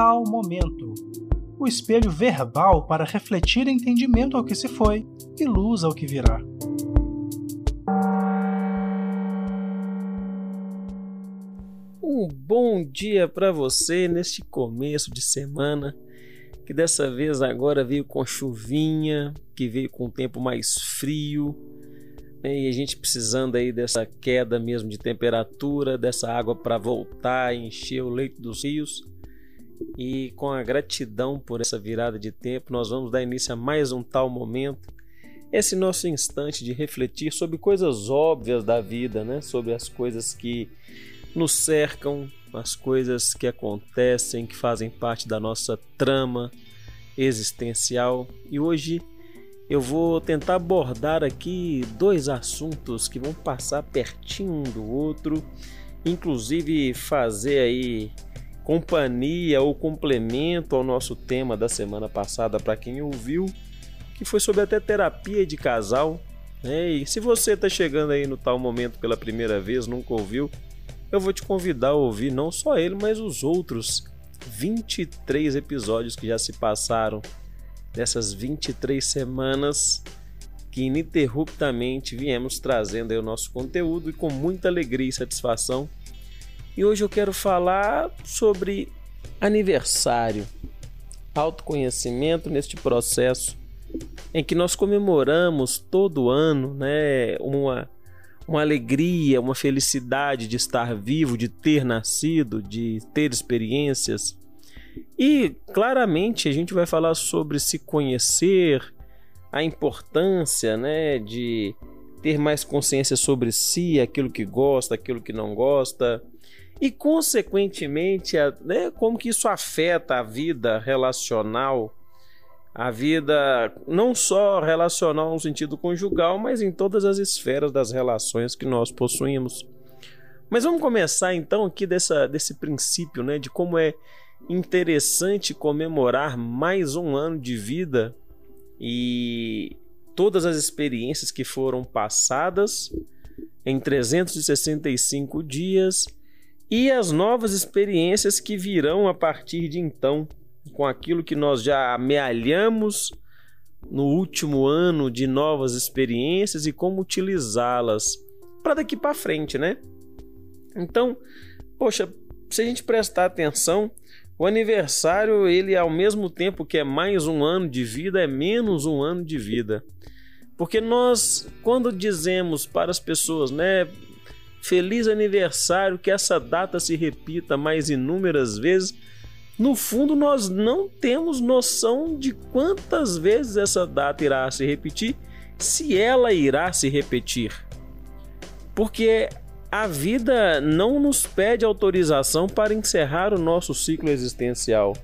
tal momento. O espelho verbal para refletir entendimento ao que se foi e luz ao que virá. Um bom dia para você neste começo de semana, que dessa vez agora veio com chuvinha, que veio com um tempo mais frio, né? e a gente precisando aí dessa queda mesmo de temperatura, dessa água para voltar encher o leito dos rios. E com a gratidão por essa virada de tempo, nós vamos dar início a mais um tal momento. Esse nosso instante de refletir sobre coisas óbvias da vida, né? Sobre as coisas que nos cercam, as coisas que acontecem, que fazem parte da nossa trama existencial. E hoje eu vou tentar abordar aqui dois assuntos que vão passar pertinho um do outro, inclusive fazer aí companhia ou complemento ao nosso tema da semana passada para quem ouviu, que foi sobre até terapia de casal. Né? E se você está chegando aí no tal momento pela primeira vez, nunca ouviu, eu vou te convidar a ouvir não só ele, mas os outros 23 episódios que já se passaram dessas 23 semanas que ininterruptamente viemos trazendo o nosso conteúdo e com muita alegria e satisfação. E hoje eu quero falar sobre aniversário, autoconhecimento neste processo em que nós comemoramos todo ano, né, uma uma alegria, uma felicidade de estar vivo, de ter nascido, de ter experiências. E claramente a gente vai falar sobre se conhecer, a importância né, de ter mais consciência sobre si, aquilo que gosta, aquilo que não gosta, e consequentemente né, como que isso afeta a vida relacional, a vida não só relacional no sentido conjugal, mas em todas as esferas das relações que nós possuímos. Mas vamos começar então aqui dessa, desse princípio né, de como é interessante comemorar mais um ano de vida e todas as experiências que foram passadas em 365 dias e as novas experiências que virão a partir de então, com aquilo que nós já amealhamos no último ano de novas experiências e como utilizá-las para daqui para frente, né? Então, poxa, se a gente prestar atenção, o aniversário, ele ao mesmo tempo que é mais um ano de vida, é menos um ano de vida. Porque nós, quando dizemos para as pessoas, né, feliz aniversário, que essa data se repita mais inúmeras vezes, no fundo nós não temos noção de quantas vezes essa data irá se repetir, se ela irá se repetir. Porque a vida não nos pede autorização para encerrar o nosso ciclo existencial.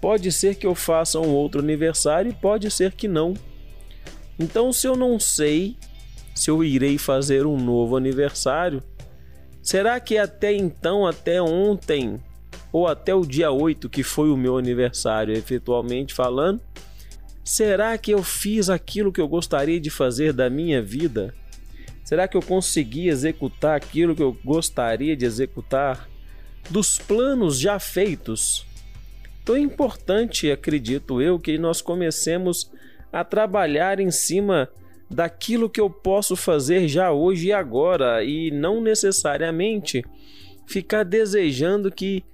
Pode ser que eu faça um outro aniversário e pode ser que não. Então, se eu não sei se eu irei fazer um novo aniversário, será que até então, até ontem, ou até o dia 8, que foi o meu aniversário, efetualmente falando, será que eu fiz aquilo que eu gostaria de fazer da minha vida? Será que eu consegui executar aquilo que eu gostaria de executar? Dos planos já feitos? Então é importante, acredito eu, que nós comecemos a trabalhar em cima daquilo que eu posso fazer já hoje e agora e não necessariamente ficar desejando que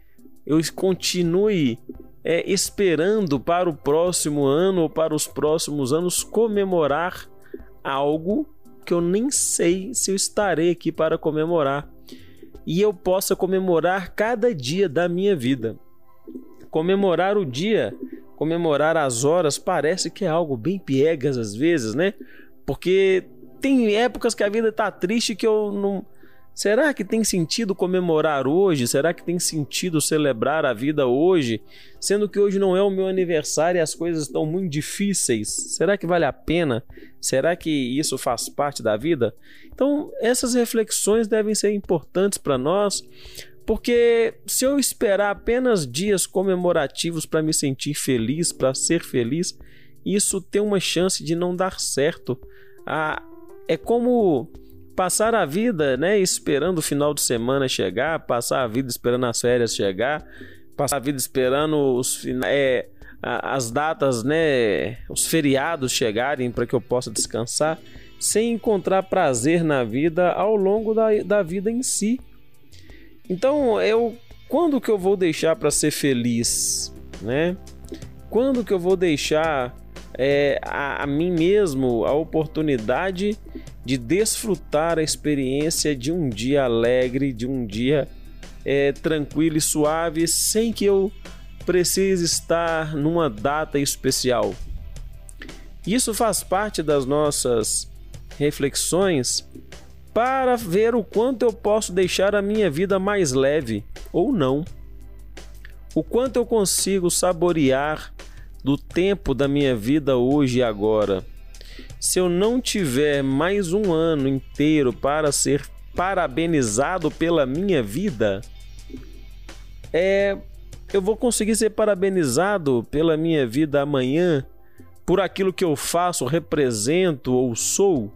eu continue é, esperando para o próximo ano ou para os próximos anos comemorar algo que eu nem sei se eu estarei aqui para comemorar. E eu possa comemorar cada dia da minha vida. Comemorar o dia, comemorar as horas, parece que é algo bem piegas às vezes, né? Porque tem épocas que a vida tá triste que eu não Será que tem sentido comemorar hoje? Será que tem sentido celebrar a vida hoje? Sendo que hoje não é o meu aniversário e as coisas estão muito difíceis. Será que vale a pena? Será que isso faz parte da vida? Então, essas reflexões devem ser importantes para nós, porque se eu esperar apenas dias comemorativos para me sentir feliz, para ser feliz, isso tem uma chance de não dar certo. Ah, é como passar a vida, né, esperando o final de semana chegar, passar a vida esperando as férias chegar, passar a vida esperando os é, as datas, né, os feriados chegarem para que eu possa descansar, sem encontrar prazer na vida ao longo da, da vida em si. Então, eu quando que eu vou deixar para ser feliz, né? Quando que eu vou deixar é, a, a mim mesmo a oportunidade de desfrutar a experiência de um dia alegre, de um dia é, tranquilo e suave, sem que eu precise estar numa data especial. Isso faz parte das nossas reflexões para ver o quanto eu posso deixar a minha vida mais leve ou não. O quanto eu consigo saborear do tempo da minha vida hoje e agora. Se eu não tiver mais um ano inteiro para ser parabenizado pela minha vida, é eu vou conseguir ser parabenizado pela minha vida amanhã por aquilo que eu faço, represento ou sou?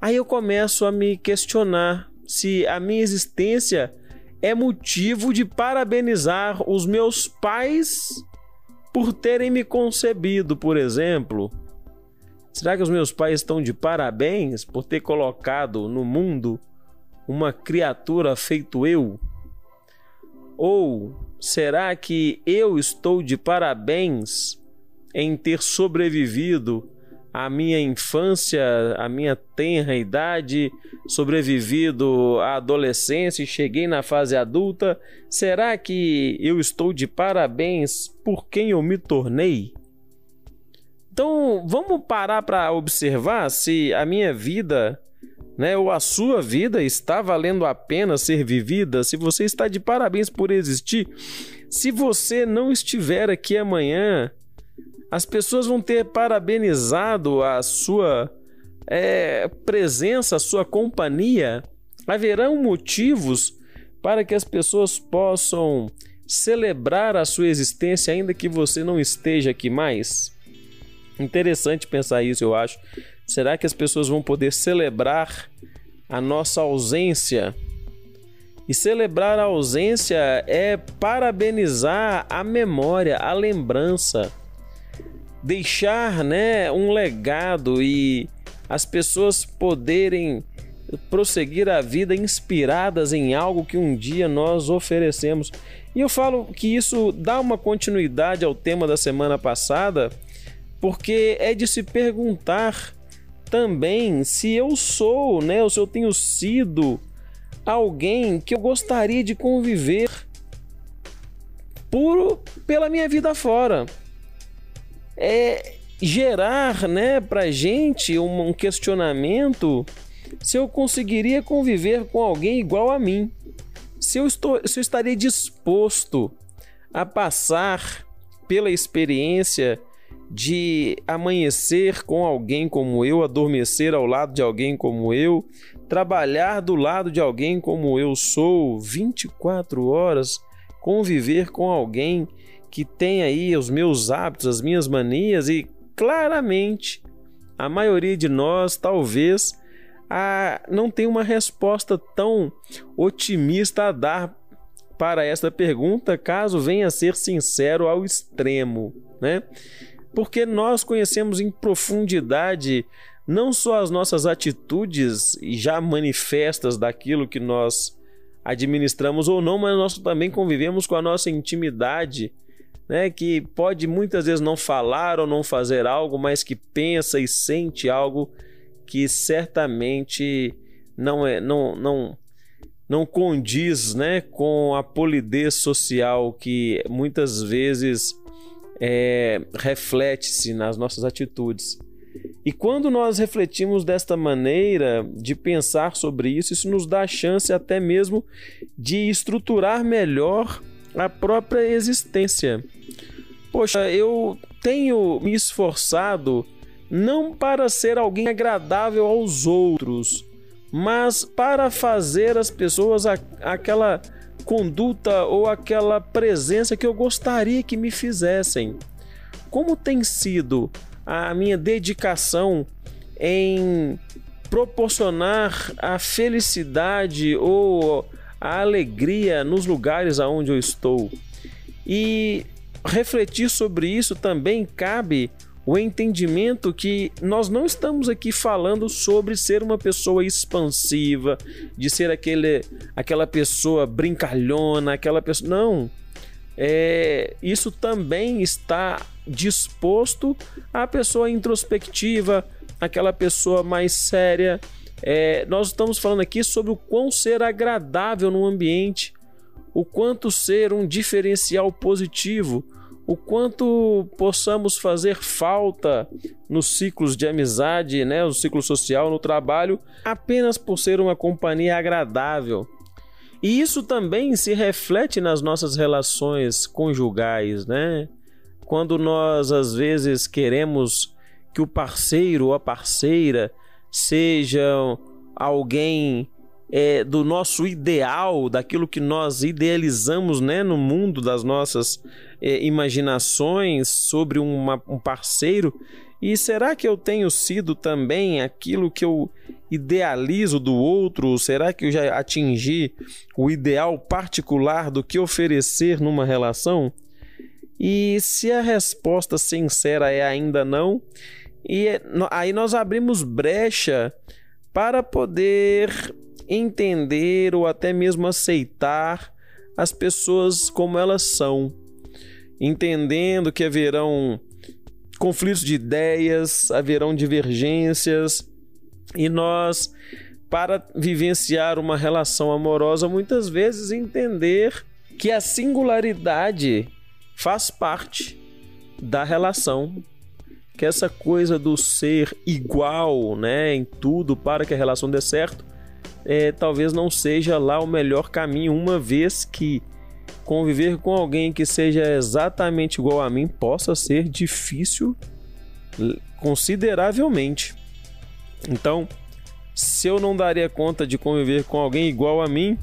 Aí eu começo a me questionar se a minha existência é motivo de parabenizar os meus pais por terem me concebido, por exemplo. Será que os meus pais estão de parabéns por ter colocado no mundo uma criatura feito eu? Ou será que eu estou de parabéns em ter sobrevivido a minha infância, a minha tenra idade, sobrevivido à adolescência e cheguei na fase adulta, será que eu estou de parabéns por quem eu me tornei? Então, vamos parar para observar se a minha vida, né, ou a sua vida está valendo a pena ser vivida, se você está de parabéns por existir. Se você não estiver aqui amanhã, as pessoas vão ter parabenizado a sua é, presença, a sua companhia. Haverão motivos para que as pessoas possam celebrar a sua existência, ainda que você não esteja aqui mais? Interessante pensar isso, eu acho. Será que as pessoas vão poder celebrar a nossa ausência? E celebrar a ausência é parabenizar a memória, a lembrança deixar né, um legado e as pessoas poderem prosseguir a vida inspiradas em algo que um dia nós oferecemos. E eu falo que isso dá uma continuidade ao tema da semana passada, porque é de se perguntar também se eu sou, né, ou se eu tenho sido alguém que eu gostaria de conviver puro pela minha vida fora. É gerar, né, para gente um, um questionamento se eu conseguiria conviver com alguém igual a mim, se eu, estou, se eu estaria disposto a passar pela experiência de amanhecer com alguém como eu, adormecer ao lado de alguém como eu, trabalhar do lado de alguém como eu sou 24 horas, conviver com alguém que tem aí os meus hábitos, as minhas manias e claramente a maioria de nós talvez a, não tem uma resposta tão otimista a dar para esta pergunta, caso venha a ser sincero ao extremo, né? Porque nós conhecemos em profundidade não só as nossas atitudes já manifestas daquilo que nós administramos ou não, mas nós também convivemos com a nossa intimidade né, que pode muitas vezes não falar ou não fazer algo, mas que pensa e sente algo que certamente não é não não não condiz, né, com a polidez social que muitas vezes é, reflete-se nas nossas atitudes. E quando nós refletimos desta maneira de pensar sobre isso, isso nos dá a chance até mesmo de estruturar melhor a própria existência. Poxa, eu tenho me esforçado não para ser alguém agradável aos outros, mas para fazer as pessoas aquela conduta ou aquela presença que eu gostaria que me fizessem. Como tem sido a minha dedicação em proporcionar a felicidade ou a alegria nos lugares aonde eu estou. E refletir sobre isso também cabe o entendimento que nós não estamos aqui falando sobre ser uma pessoa expansiva, de ser aquele, aquela pessoa brincalhona, aquela pessoa. Não. É, isso também está disposto à pessoa introspectiva, aquela pessoa mais séria. É, nós estamos falando aqui sobre o quão ser agradável no ambiente, o quanto ser um diferencial positivo o quanto possamos fazer falta nos ciclos de amizade, né, no ciclo social, no trabalho, apenas por ser uma companhia agradável. E isso também se reflete nas nossas relações conjugais, né? Quando nós às vezes queremos que o parceiro ou a parceira seja alguém é, do nosso ideal, daquilo que nós idealizamos né, no mundo das nossas é, imaginações sobre uma, um parceiro. E será que eu tenho sido também aquilo que eu idealizo do outro? Será que eu já atingi o ideal particular do que oferecer numa relação? E se a resposta sincera é ainda não, e é, aí nós abrimos brecha para poder entender ou até mesmo aceitar as pessoas como elas são, entendendo que haverão conflitos de ideias, haverão divergências. E nós para vivenciar uma relação amorosa, muitas vezes entender que a singularidade faz parte da relação, que essa coisa do ser igual, né, em tudo para que a relação dê certo, é, talvez não seja lá o melhor caminho, uma vez que conviver com alguém que seja exatamente igual a mim possa ser difícil consideravelmente. Então, se eu não daria conta de conviver com alguém igual a mim,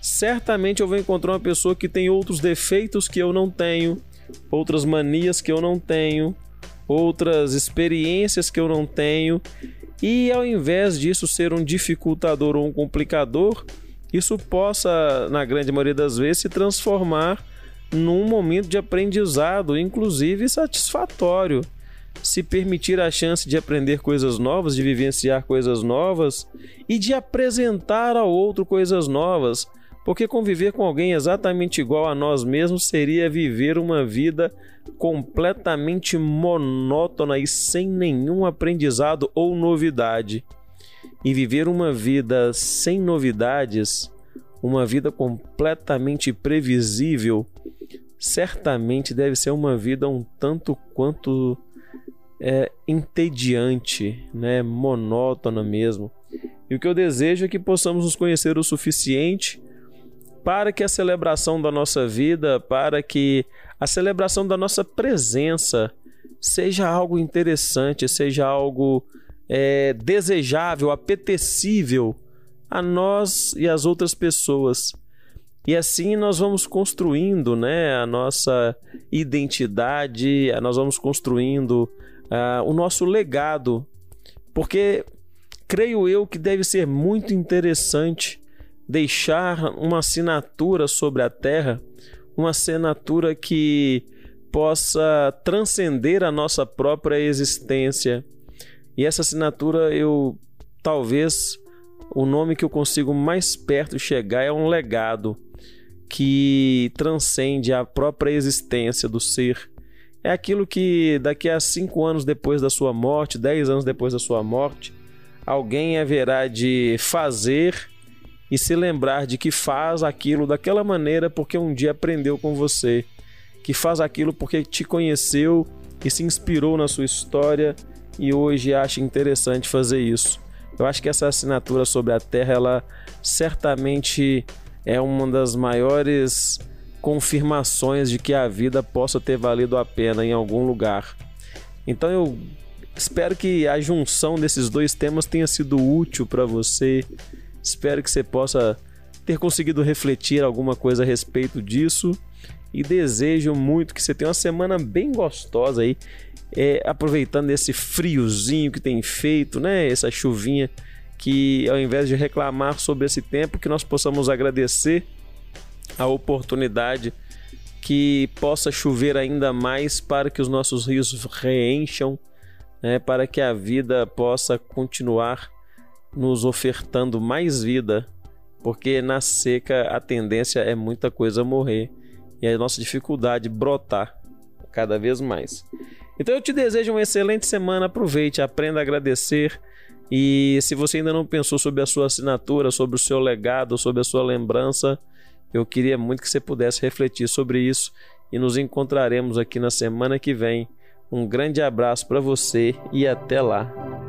certamente eu vou encontrar uma pessoa que tem outros defeitos que eu não tenho, outras manias que eu não tenho, outras experiências que eu não tenho e ao invés disso ser um dificultador ou um complicador, isso possa, na grande maioria das vezes, se transformar num momento de aprendizado, inclusive satisfatório. Se permitir a chance de aprender coisas novas, de vivenciar coisas novas e de apresentar ao outro coisas novas, porque conviver com alguém exatamente igual a nós mesmos seria viver uma vida completamente monótona e sem nenhum aprendizado ou novidade. E viver uma vida sem novidades, uma vida completamente previsível, certamente deve ser uma vida um tanto quanto é, entediante, né? monótona mesmo. E o que eu desejo é que possamos nos conhecer o suficiente para que a celebração da nossa vida, para que a celebração da nossa presença seja algo interessante, seja algo é, desejável, apetecível a nós e às outras pessoas. E assim nós vamos construindo né, a nossa identidade, nós vamos construindo uh, o nosso legado, porque creio eu que deve ser muito interessante deixar uma assinatura sobre a terra, uma assinatura que possa transcender a nossa própria existência. E essa assinatura eu talvez o nome que eu consigo mais perto chegar é um legado que transcende a própria existência do ser. É aquilo que daqui a cinco anos depois da sua morte, dez anos depois da sua morte, alguém haverá de fazer e se lembrar de que faz aquilo daquela maneira porque um dia aprendeu com você, que faz aquilo porque te conheceu e se inspirou na sua história e hoje acha interessante fazer isso. Eu acho que essa assinatura sobre a Terra, ela certamente é uma das maiores confirmações de que a vida possa ter valido a pena em algum lugar. Então eu espero que a junção desses dois temas tenha sido útil para você Espero que você possa ter conseguido refletir alguma coisa a respeito disso e desejo muito que você tenha uma semana bem gostosa aí, é, aproveitando esse friozinho que tem feito, né? Essa chuvinha que ao invés de reclamar sobre esse tempo, que nós possamos agradecer a oportunidade que possa chover ainda mais para que os nossos rios reencham, né, para que a vida possa continuar nos ofertando mais vida, porque na seca a tendência é muita coisa morrer e a nossa dificuldade brotar cada vez mais. Então eu te desejo uma excelente semana, aproveite, aprenda a agradecer. E se você ainda não pensou sobre a sua assinatura, sobre o seu legado, sobre a sua lembrança, eu queria muito que você pudesse refletir sobre isso e nos encontraremos aqui na semana que vem. Um grande abraço para você e até lá.